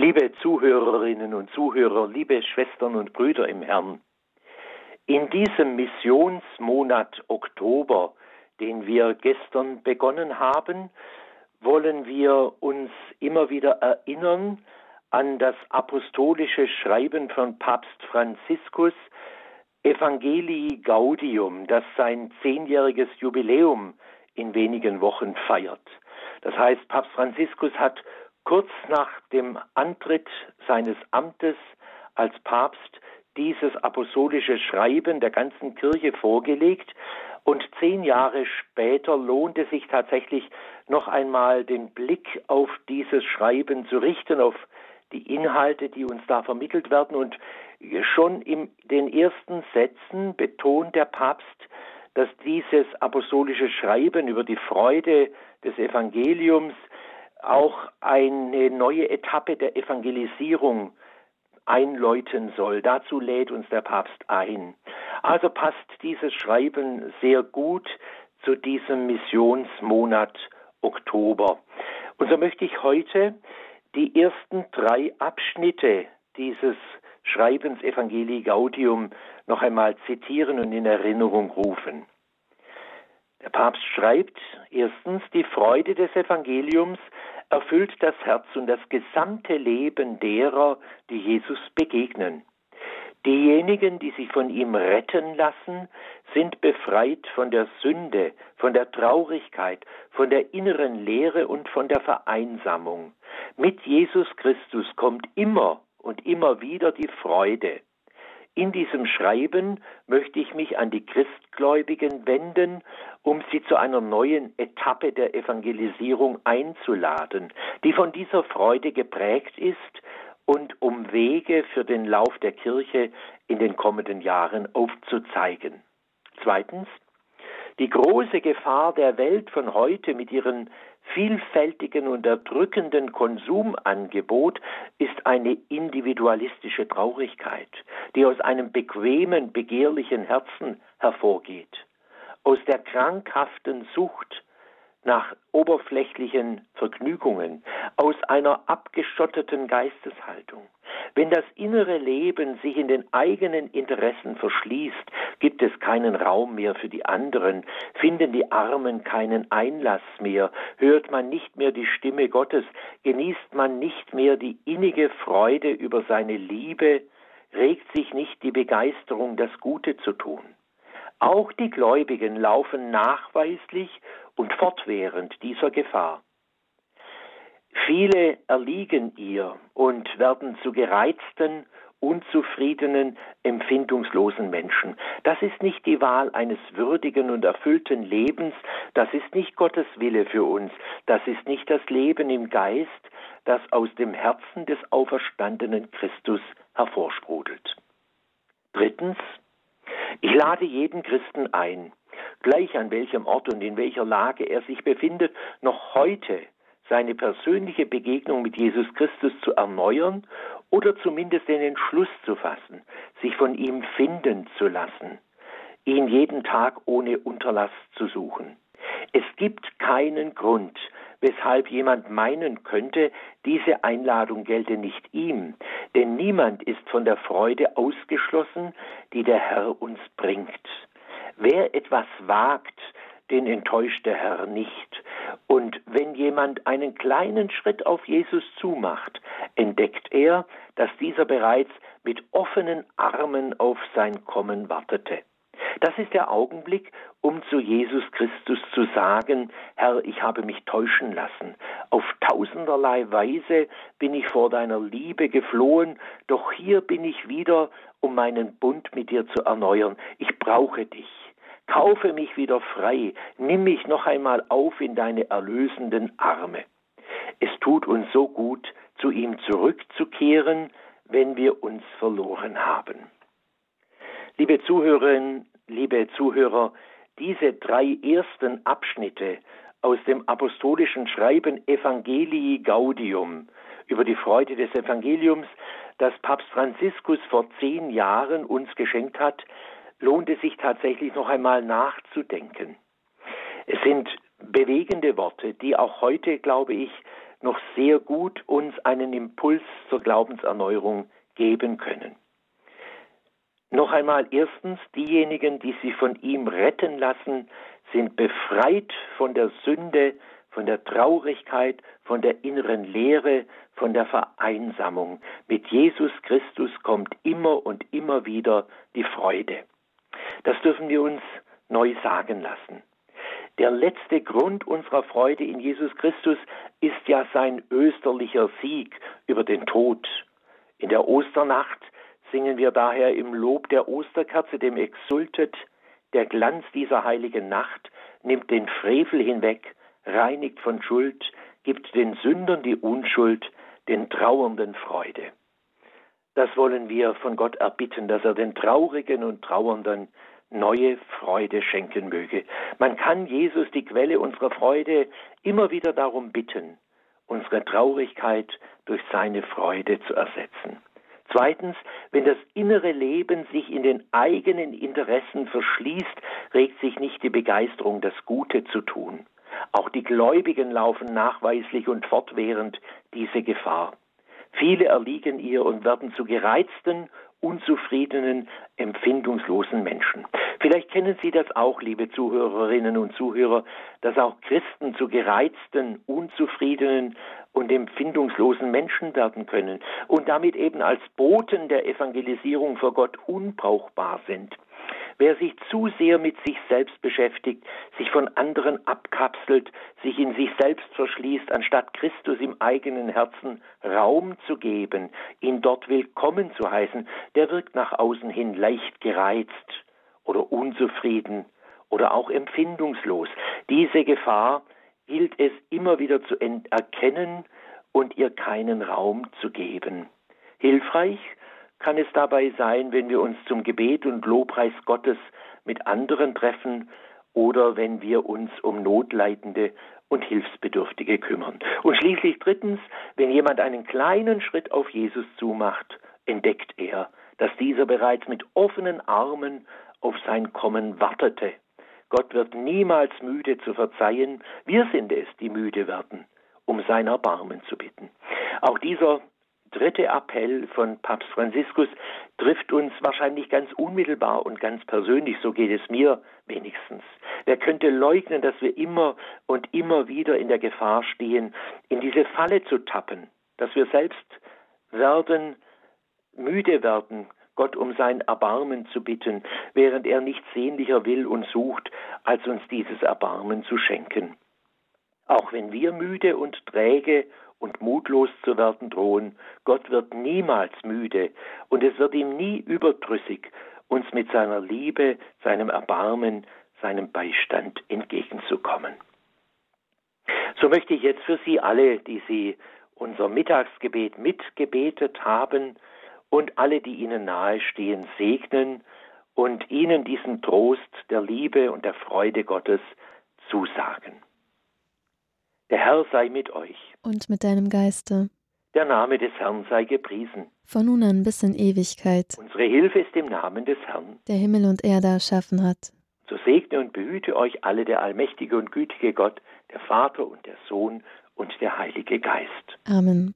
Liebe Zuhörerinnen und Zuhörer, liebe Schwestern und Brüder im Herrn, in diesem Missionsmonat Oktober, den wir gestern begonnen haben, wollen wir uns immer wieder erinnern an das apostolische Schreiben von Papst Franziskus Evangelii Gaudium, das sein zehnjähriges Jubiläum in wenigen Wochen feiert. Das heißt, Papst Franziskus hat kurz nach dem Antritt seines Amtes als Papst dieses apostolische Schreiben der ganzen Kirche vorgelegt und zehn Jahre später lohnt es sich tatsächlich noch einmal den Blick auf dieses Schreiben zu richten, auf die Inhalte, die uns da vermittelt werden. Und schon in den ersten Sätzen betont der Papst, dass dieses apostolische Schreiben über die Freude des Evangeliums auch eine neue Etappe der Evangelisierung einläuten soll. Dazu lädt uns der Papst ein. Also passt dieses Schreiben sehr gut zu diesem Missionsmonat Oktober. Und so möchte ich heute die ersten drei Abschnitte dieses Schreibens Evangelii Gaudium noch einmal zitieren und in Erinnerung rufen. Der Papst schreibt erstens, die Freude des Evangeliums erfüllt das Herz und das gesamte Leben derer, die Jesus begegnen. Diejenigen, die sich von ihm retten lassen, sind befreit von der Sünde, von der Traurigkeit, von der inneren Leere und von der Vereinsamung. Mit Jesus Christus kommt immer und immer wieder die Freude. In diesem Schreiben möchte ich mich an die Christgläubigen wenden, um sie zu einer neuen Etappe der Evangelisierung einzuladen, die von dieser Freude geprägt ist und um Wege für den Lauf der Kirche in den kommenden Jahren aufzuzeigen. Zweitens, die große Gefahr der Welt von heute mit ihren vielfältigen und erdrückenden Konsumangebot ist eine individualistische Traurigkeit, die aus einem bequemen, begehrlichen Herzen hervorgeht, aus der krankhaften Sucht nach oberflächlichen Vergnügungen, aus einer abgeschotteten Geisteshaltung. Wenn das innere Leben sich in den eigenen Interessen verschließt, gibt es keinen Raum mehr für die anderen, finden die Armen keinen Einlass mehr, hört man nicht mehr die Stimme Gottes, genießt man nicht mehr die innige Freude über seine Liebe, regt sich nicht die Begeisterung, das Gute zu tun. Auch die Gläubigen laufen nachweislich und fortwährend dieser Gefahr. Viele erliegen ihr und werden zu gereizten, unzufriedenen, empfindungslosen Menschen. Das ist nicht die Wahl eines würdigen und erfüllten Lebens, das ist nicht Gottes Wille für uns, das ist nicht das Leben im Geist, das aus dem Herzen des auferstandenen Christus hervorsprudelt. Drittens, ich lade jeden Christen ein, gleich an welchem Ort und in welcher Lage er sich befindet, noch heute seine persönliche Begegnung mit Jesus Christus zu erneuern oder zumindest den Entschluss zu fassen, sich von ihm finden zu lassen, ihn jeden Tag ohne Unterlass zu suchen. Es gibt keinen Grund, weshalb jemand meinen könnte, diese Einladung gelte nicht ihm, denn niemand ist von der Freude ausgeschlossen, die der Herr uns bringt. Wer etwas wagt, den enttäuscht der Herr nicht. Und wenn jemand einen kleinen Schritt auf Jesus zumacht, entdeckt er, dass dieser bereits mit offenen Armen auf sein Kommen wartete. Das ist der Augenblick, um zu Jesus Christus zu sagen, Herr, ich habe mich täuschen lassen. Auf tausenderlei Weise bin ich vor deiner Liebe geflohen, doch hier bin ich wieder, um meinen Bund mit dir zu erneuern. Ich brauche dich. Kaufe mich wieder frei, nimm mich noch einmal auf in deine erlösenden Arme. Es tut uns so gut, zu ihm zurückzukehren, wenn wir uns verloren haben. Liebe Zuhörerinnen, liebe Zuhörer, diese drei ersten Abschnitte aus dem apostolischen Schreiben Evangelii Gaudium über die Freude des Evangeliums, das Papst Franziskus vor zehn Jahren uns geschenkt hat, lohnt es sich tatsächlich noch einmal nachzudenken. Es sind bewegende Worte, die auch heute, glaube ich, noch sehr gut uns einen Impuls zur Glaubenserneuerung geben können. Noch einmal erstens, diejenigen, die sich von ihm retten lassen, sind befreit von der Sünde, von der Traurigkeit, von der inneren Leere, von der Vereinsamung. Mit Jesus Christus kommt immer und immer wieder die Freude. Das dürfen wir uns neu sagen lassen. Der letzte Grund unserer Freude in Jesus Christus ist ja sein österlicher Sieg über den Tod. In der Osternacht singen wir daher im Lob der Osterkerze, dem Exultet, der Glanz dieser heiligen Nacht nimmt den Frevel hinweg, reinigt von Schuld, gibt den Sündern die Unschuld, den Trauernden Freude. Das wollen wir von Gott erbitten, dass er den Traurigen und Trauernden neue Freude schenken möge. Man kann Jesus, die Quelle unserer Freude, immer wieder darum bitten, unsere Traurigkeit durch seine Freude zu ersetzen. Zweitens, wenn das innere Leben sich in den eigenen Interessen verschließt, regt sich nicht die Begeisterung, das Gute zu tun. Auch die Gläubigen laufen nachweislich und fortwährend diese Gefahr. Viele erliegen ihr und werden zu gereizten, unzufriedenen, empfindungslosen Menschen. Vielleicht kennen Sie das auch, liebe Zuhörerinnen und Zuhörer, dass auch Christen zu gereizten, unzufriedenen und empfindungslosen Menschen werden können und damit eben als Boten der Evangelisierung vor Gott unbrauchbar sind. Wer sich zu sehr mit sich selbst beschäftigt, sich von anderen abkapselt, sich in sich selbst verschließt, anstatt Christus im eigenen Herzen Raum zu geben, ihn dort willkommen zu heißen, der wirkt nach außen hin leicht gereizt oder unzufrieden oder auch empfindungslos. Diese Gefahr gilt es immer wieder zu erkennen und ihr keinen Raum zu geben. Hilfreich kann es dabei sein, wenn wir uns zum Gebet und Lobpreis Gottes mit anderen treffen oder wenn wir uns um Notleidende und Hilfsbedürftige kümmern. Und schließlich drittens, wenn jemand einen kleinen Schritt auf Jesus zumacht, entdeckt er, dass dieser bereits mit offenen Armen auf sein Kommen wartete. Gott wird niemals müde zu verzeihen, wir sind es, die müde werden, um sein Erbarmen zu bitten. Auch dieser dritte Appell von Papst Franziskus trifft uns wahrscheinlich ganz unmittelbar und ganz persönlich, so geht es mir wenigstens. Wer könnte leugnen, dass wir immer und immer wieder in der Gefahr stehen, in diese Falle zu tappen, dass wir selbst werden, müde werden, Gott um sein Erbarmen zu bitten, während er nichts sehnlicher will und sucht, als uns dieses Erbarmen zu schenken. Auch wenn wir müde und träge und mutlos zu werden drohen. Gott wird niemals müde und es wird ihm nie überdrüssig, uns mit seiner Liebe, seinem Erbarmen, seinem Beistand entgegenzukommen. So möchte ich jetzt für Sie alle, die Sie unser Mittagsgebet mitgebetet haben und alle, die Ihnen nahestehen, segnen und Ihnen diesen Trost der Liebe und der Freude Gottes zusagen. Der Herr sei mit euch. Und mit deinem Geiste. Der Name des Herrn sei gepriesen. Von nun an bis in Ewigkeit. Unsere Hilfe ist im Namen des Herrn. Der Himmel und Erde erschaffen hat. So segne und behüte euch alle der allmächtige und gütige Gott, der Vater und der Sohn und der Heilige Geist. Amen.